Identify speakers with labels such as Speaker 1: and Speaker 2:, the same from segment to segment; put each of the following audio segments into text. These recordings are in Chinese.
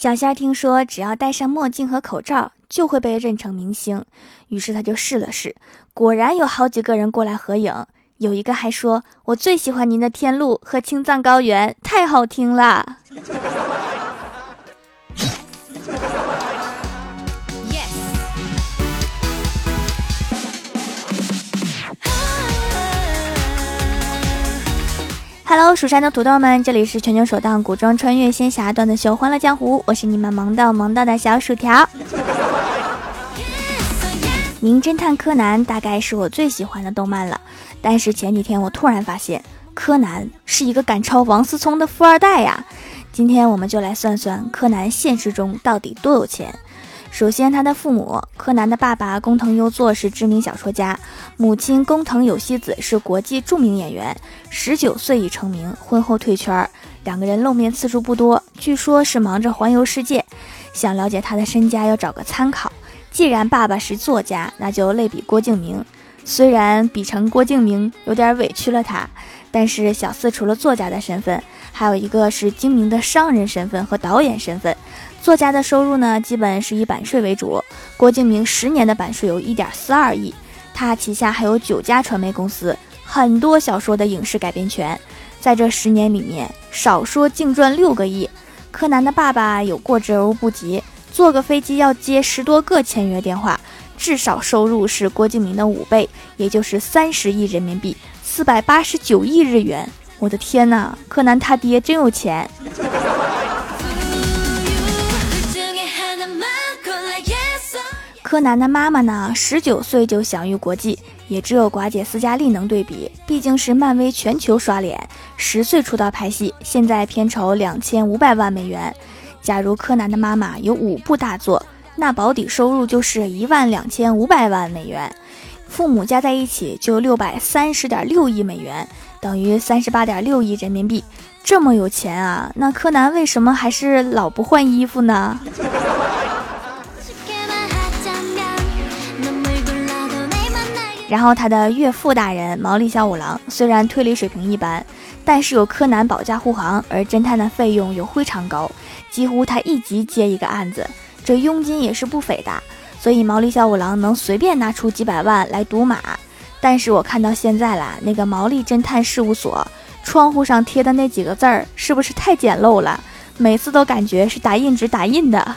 Speaker 1: 小仙儿听说只要戴上墨镜和口罩就会被认成明星，于是他就试了试，果然有好几个人过来合影，有一个还说：“我最喜欢您的《天路》和《青藏高原》，太好听了。” Hello，蜀山的土豆们，这里是全球首档古装穿越仙侠段子秀《欢乐江湖》，我是你们萌到萌到的小薯条。名侦探柯南大概是我最喜欢的动漫了，但是前几天我突然发现，柯南是一个赶超王思聪的富二代呀！今天我们就来算算柯南现实中到底多有钱。首先，他的父母，柯南的爸爸工藤优作是知名小说家，母亲工藤有希子是国际著名演员，十九岁已成名，婚后退圈，两个人露面次数不多，据说是忙着环游世界。想了解他的身家，要找个参考。既然爸爸是作家，那就类比郭敬明。虽然比成郭敬明有点委屈了他，但是小四除了作家的身份，还有一个是精明的商人身份和导演身份。作家的收入呢，基本是以版税为主。郭敬明十年的版税有一点四二亿，他旗下还有九家传媒公司，很多小说的影视改编权，在这十年里面，少说净赚六个亿。柯南的爸爸有过之而无不及，坐个飞机要接十多个签约电话，至少收入是郭敬明的五倍，也就是三十亿人民币，四百八十九亿日元。我的天哪，柯南他爹真有钱！柯南的妈妈呢？十九岁就享誉国际，也只有寡姐斯嘉丽能对比，毕竟是漫威全球刷脸。十岁出道拍戏，现在片酬两千五百万美元。假如柯南的妈妈有五部大作，那保底收入就是一万两千五百万美元。父母加在一起就六百三十点六亿美元，等于三十八点六亿人民币。这么有钱啊？那柯南为什么还是老不换衣服呢？然后他的岳父大人毛利小五郎虽然推理水平一般，但是有柯南保驾护航，而侦探的费用又非常高，几乎他一集接一个案子，这佣金也是不菲的，所以毛利小五郎能随便拿出几百万来赌马。但是我看到现在啦，那个毛利侦探事务所窗户上贴的那几个字儿是不是太简陋了？每次都感觉是打印纸打印的。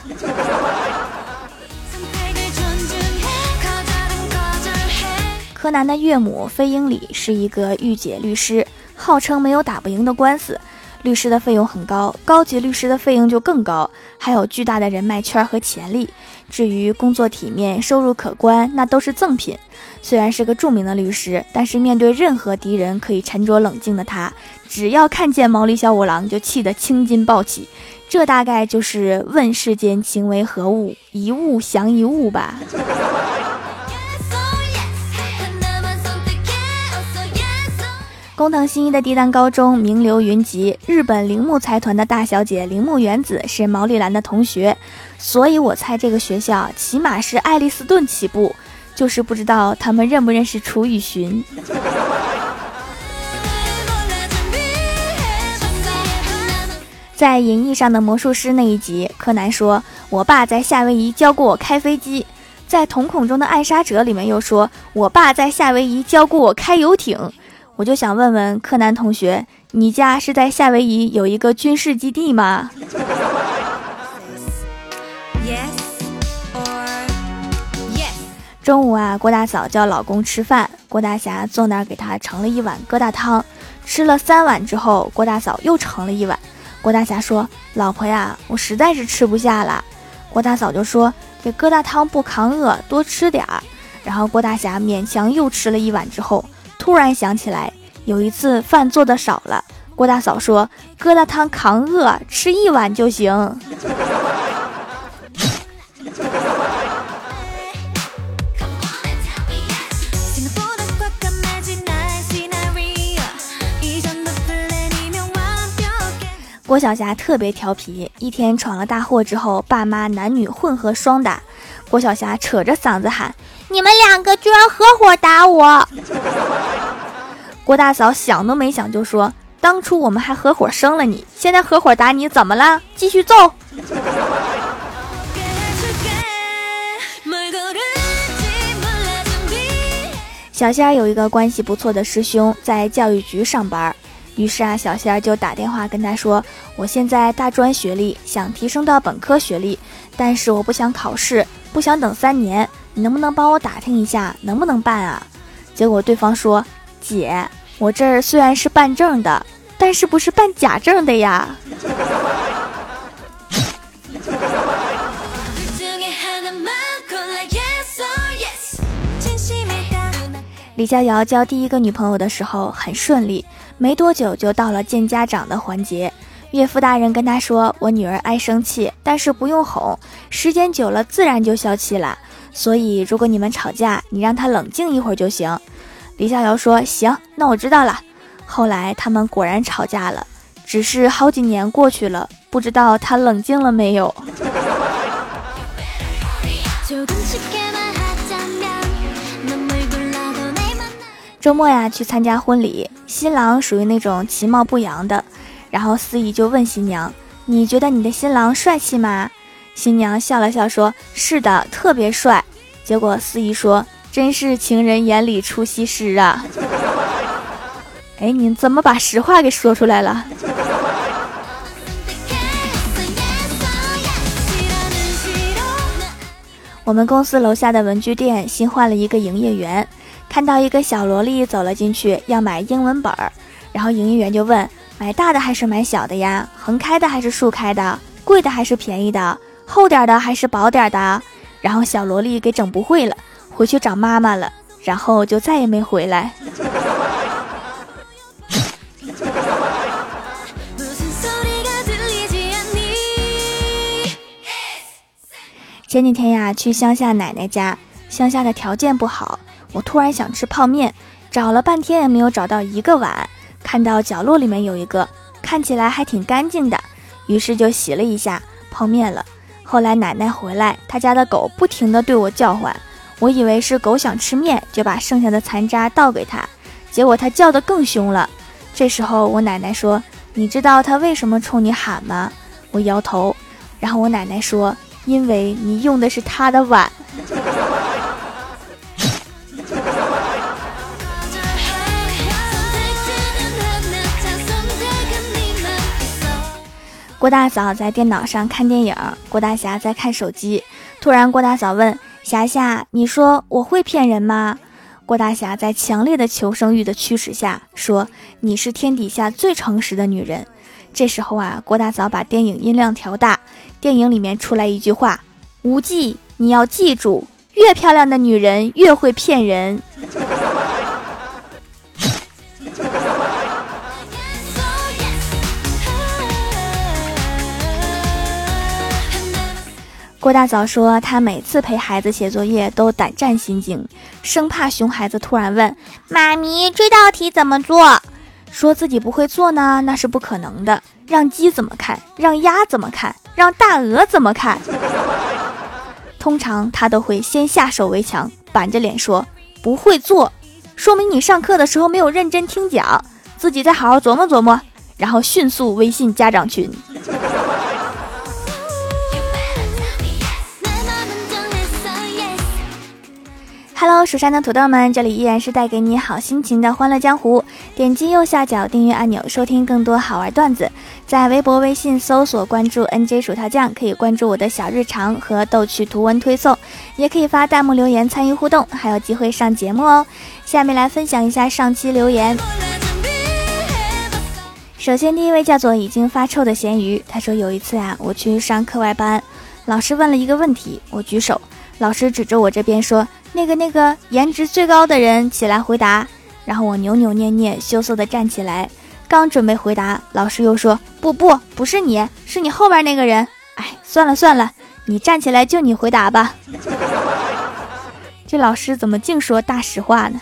Speaker 1: 柯南的岳母飞鹰里是一个御姐律师，号称没有打不赢的官司。律师的费用很高，高级律师的费用就更高，还有巨大的人脉圈和潜力。至于工作体面、收入可观，那都是赠品。虽然是个著名的律师，但是面对任何敌人可以沉着冷静的他，只要看见毛利小五郎就气得青筋暴起。这大概就是问世间情为何物，一物降一物吧。工藤新一的帝丹高中名流云集，日本铃木财团的大小姐铃木原子是毛利兰的同学，所以我猜这个学校起码是爱丽斯顿起步，就是不知道他们认不认识楚雨荨。在《银翼上的魔术师》那一集，柯南说：“我爸在夏威夷教过我开飞机。”在《瞳孔中的暗杀者》里面又说：“我爸在夏威夷教过我开游艇。”我就想问问柯南同学，你家是在夏威夷有一个军事基地吗？中午啊，郭大嫂叫老公吃饭，郭大侠坐那儿给他盛了一碗疙瘩汤，吃了三碗之后，郭大嫂又盛了一碗。郭大侠说：“老婆呀，我实在是吃不下了。”郭大嫂就说：“这疙瘩汤不扛饿，多吃点儿。”然后郭大侠勉强又吃了一碗之后。突然想起来，有一次饭做的少了，郭大嫂说：“疙瘩汤扛饿，吃一碗就行。”郭晓霞特别调皮，一天闯了大祸之后，爸妈男女混合双打，郭晓霞扯着嗓子喊。你们两个居然合伙打我！郭大嫂想都没想就说：“当初我们还合伙生了你，现在合伙打你，怎么了？继续揍！小仙儿有一个关系不错的师兄在教育局上班，于是啊，小仙儿就打电话跟他说：“我现在大专学历，想提升到本科学历，但是我不想考试，不想等三年，你能不能帮我打听一下，能不能办啊？”结果对方说：“姐，我这儿虽然是办证的，但是不是办假证的呀。”李逍遥交第一个女朋友的时候很顺利，没多久就到了见家长的环节。岳父大人跟他说：“我女儿爱生气，但是不用哄，时间久了自然就消气了。所以如果你们吵架，你让她冷静一会儿就行。”李逍遥说：“行，那我知道了。”后来他们果然吵架了，只是好几年过去了，不知道他冷静了没有。周末呀，去参加婚礼，新郎属于那种其貌不扬的，然后司仪就问新娘：“你觉得你的新郎帅气吗？”新娘笑了笑说：“是的，特别帅。”结果司仪说：“真是情人眼里出西施啊！”哎，你怎么把实话给说出来了？我们公司楼下的文具店新换了一个营业员。看到一个小萝莉走了进去，要买英文本儿，然后营业员就问：买大的还是买小的呀？横开的还是竖开的？贵的还是便宜的？厚点的还是薄点的？然后小萝莉给整不会了，回去找妈妈了，然后就再也没回来。前几天呀，去乡下奶奶家，乡下的条件不好。我突然想吃泡面，找了半天也没有找到一个碗。看到角落里面有一个，看起来还挺干净的，于是就洗了一下泡面了。后来奶奶回来，她家的狗不停地对我叫唤，我以为是狗想吃面，就把剩下的残渣倒给它，结果它叫得更凶了。这时候我奶奶说：“你知道它为什么冲你喊吗？”我摇头，然后我奶奶说：“因为你用的是它的碗。”郭大嫂在电脑上看电影，郭大侠在看手机。突然，郭大嫂问：“霞霞，你说我会骗人吗？”郭大侠在强烈的求生欲的驱使下说：“你是天底下最诚实的女人。”这时候啊，郭大嫂把电影音量调大，电影里面出来一句话：“无忌，你要记住，越漂亮的女人越会骗人。”郭大嫂说，她每次陪孩子写作业都胆战心惊，生怕熊孩子突然问：“妈咪，这道题怎么做？”说自己不会做呢，那是不可能的。让鸡怎么看？让鸭怎么看？让大鹅怎么看？通常他都会先下手为强，板着脸说：“不会做，说明你上课的时候没有认真听讲，自己再好好琢磨琢磨。”然后迅速微信家长群。Hello，蜀山的土豆们，这里依然是带给你好心情的欢乐江湖。点击右下角订阅按钮，收听更多好玩段子。在微博、微信搜索关注 NJ 薯条酱，可以关注我的小日常和逗趣图文推送，也可以发弹幕留言参与互动，还有机会上节目哦。下面来分享一下上期留言。首先，第一位叫做已经发臭的咸鱼，他说有一次啊，我去上课外班，老师问了一个问题，我举手，老师指着我这边说。那个那个颜值最高的人起来回答，然后我扭扭捏捏羞涩的站起来，刚准备回答，老师又说不不不是你，是你后边那个人。哎，算了算了，你站起来就你回答吧。这老师怎么净说大实话呢？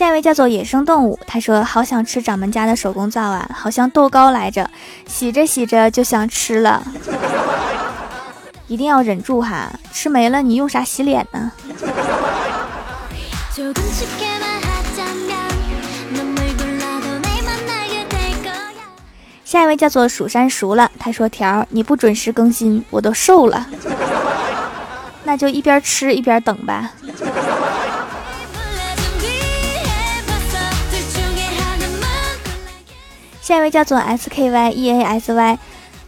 Speaker 1: 下一位叫做野生动物，他说：“好想吃掌门家的手工皂啊，好像豆糕来着，洗着洗着就想吃了。” 一定要忍住哈，吃没了你用啥洗脸呢？下一位叫做蜀山熟了，他说：“条你不准时更新，我都瘦了。那就一边吃一边等吧。”下一位叫做 S K Y E A S Y，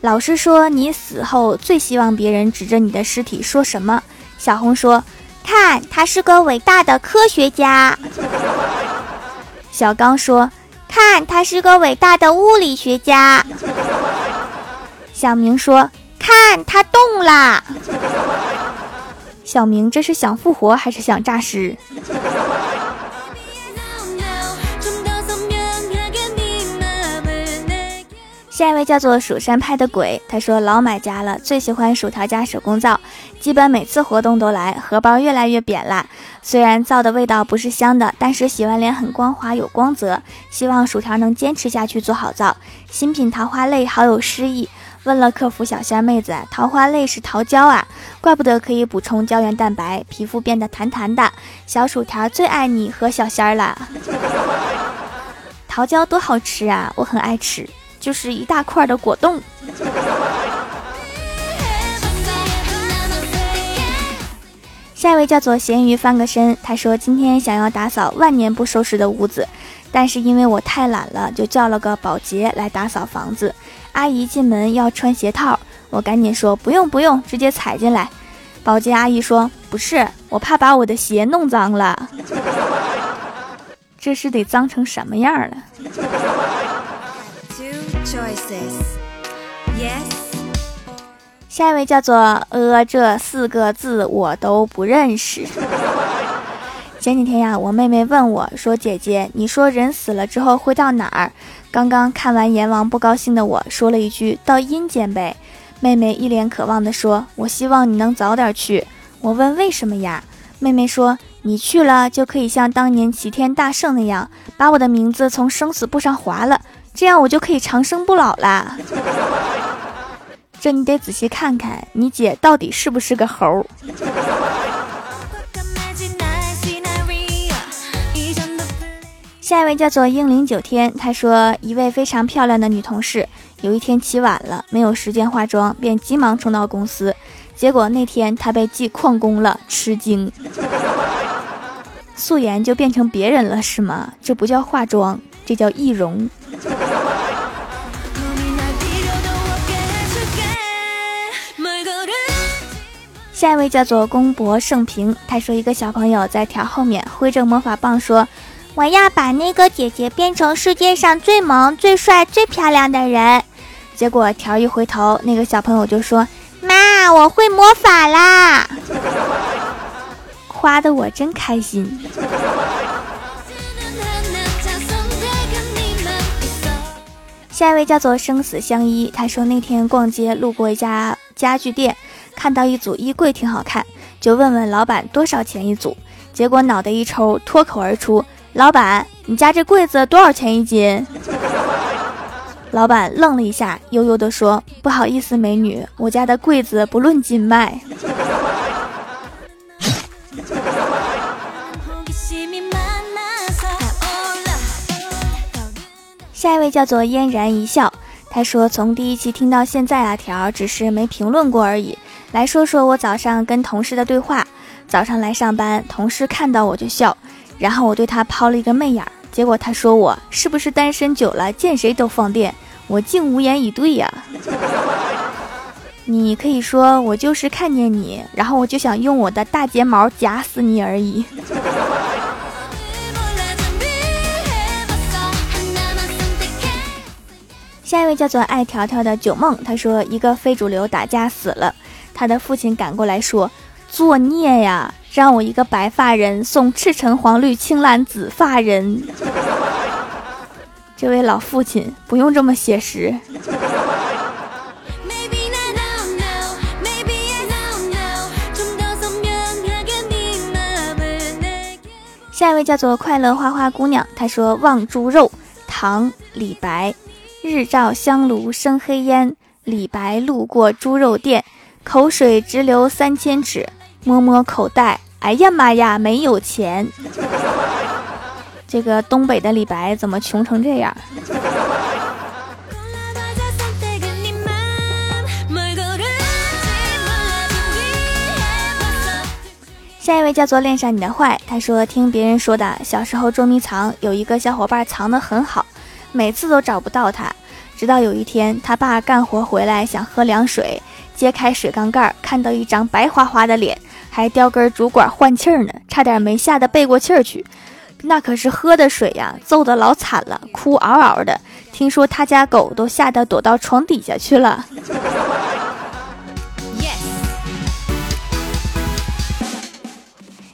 Speaker 1: 老师说你死后最希望别人指着你的尸体说什么？小红说：“看，他是个伟大的科学家。”小刚说。看，他是个伟大的物理学家。小明说：“看，他动了。”小明这是想复活还是想诈尸？下一位叫做蜀山派的鬼，他说老买家了，最喜欢薯条家手工皂，基本每次活动都来，荷包越来越扁了。虽然皂的味道不是香的，但是洗完脸很光滑有光泽。希望薯条能坚持下去做好皂。新品桃花泪好有诗意。问了客服小仙妹子，桃花泪是桃胶啊，怪不得可以补充胶原蛋白，皮肤变得弹弹的。小薯条最爱你和小仙儿了。桃胶多好吃啊，我很爱吃。就是一大块的果冻。下一位叫做咸鱼翻个身，他说今天想要打扫万年不收拾的屋子，但是因为我太懒了，就叫了个保洁来打扫房子。阿姨进门要穿鞋套，我赶紧说不用不用，直接踩进来。保洁阿姨说不是，我怕把我的鞋弄脏了。这是得脏成什么样了？Choices, yes 下一位叫做呃，这四个字我都不认识。前几天呀，我妹妹问我说：“姐姐，你说人死了之后会到哪儿？”刚刚看完阎王，不高兴的我说了一句：“到阴间呗。”妹妹一脸渴望的说：“我希望你能早点去。”我问为什么呀？妹妹说：“你去了就可以像当年齐天大圣那样，把我的名字从生死簿上划了。”这样我就可以长生不老啦！这你得仔细看看，你姐到底是不是个猴？下一位叫做英灵九天，他说一位非常漂亮的女同事，有一天起晚了，没有时间化妆，便急忙冲到公司，结果那天她被记旷工了，吃惊，素颜就变成别人了是吗？这不叫化妆，这叫易容。下一位叫做公博盛平，他说一个小朋友在条后面挥着魔法棒说：“我要把那个姐姐变成世界上最萌、最帅、最漂亮的人。”结果条一回头，那个小朋友就说：“妈，我会魔法啦！”夸的我真开心。下一位叫做生死相依，他说那天逛街路过一家家具店。看到一组衣柜挺好看，就问问老板多少钱一组。结果脑袋一抽，脱口而出：“老板，你家这柜子多少钱一斤？”老板愣了一下，悠悠地说：“不好意思，美女，我家的柜子不论斤卖。”下一位叫做嫣然一笑，他说：“从第一期听到现在啊，条只是没评论过而已。”来说说我早上跟同事的对话。早上来上班，同事看到我就笑，然后我对他抛了一个媚眼，结果他说我是不是单身久了，见谁都放电？我竟无言以对呀。你可以说我就是看见你，然后我就想用我的大睫毛夹死你而已。下一位叫做爱条条的九梦，他说一个非主流打架死了。他的父亲赶过来说：“作孽呀，让我一个白发人送赤橙黄绿青蓝紫发人。”这位老父亲不用这么写实。下一位叫做快乐花花姑娘，她说：“望猪肉，唐·李白。日照香炉生黑烟，李白路过猪肉店。”口水直流三千尺，摸摸口袋，哎呀妈呀，没有钱。这个东北的李白怎么穷成这样？下一位叫做恋上你的坏，他说听别人说的，小时候捉迷藏，有一个小伙伴藏得很好，每次都找不到他。直到有一天，他爸干活回来想喝凉水，揭开水缸盖，看到一张白花花的脸，还叼根竹管换气儿呢，差点没吓得背过气儿去。那可是喝的水呀，揍得老惨了，哭嗷嗷的。听说他家狗都吓得躲到床底下去了。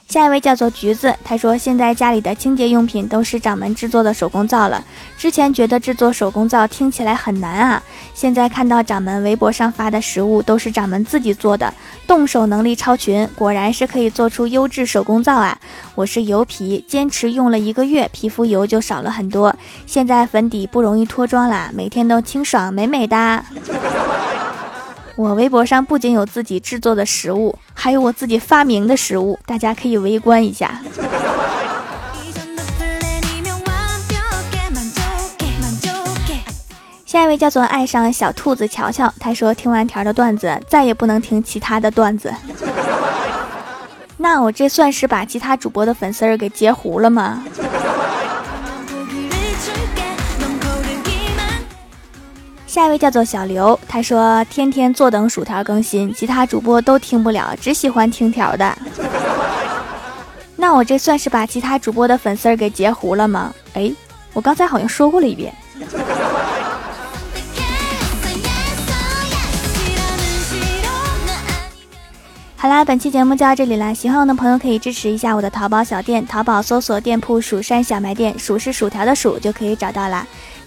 Speaker 1: 下一位叫做橘子，他说现在家里的清洁用品都是掌门制作的手工皂了。之前觉得制作手工皂听起来很难啊，现在看到掌门微博上发的食物都是掌门自己做的，动手能力超群，果然是可以做出优质手工皂啊！我是油皮，坚持用了一个月，皮肤油就少了很多，现在粉底不容易脱妆啦，每天都清爽美美哒。我微博上不仅有自己制作的食物，还有我自己发明的食物，大家可以围观一下。下一位叫做爱上小兔子乔乔，他说听完条的段子，再也不能听其他的段子。那我这算是把其他主播的粉丝儿给截胡了吗？下一位叫做小刘，他说天天坐等薯条更新，其他主播都听不了，只喜欢听条的。那我这算是把其他主播的粉丝儿给截胡了吗？哎，我刚才好像说过了一遍。好啦，本期节目就到这里啦！喜欢我的朋友可以支持一下我的淘宝小店，淘宝搜索店铺“蜀山小卖店”，数是薯条的数就可以找到啦。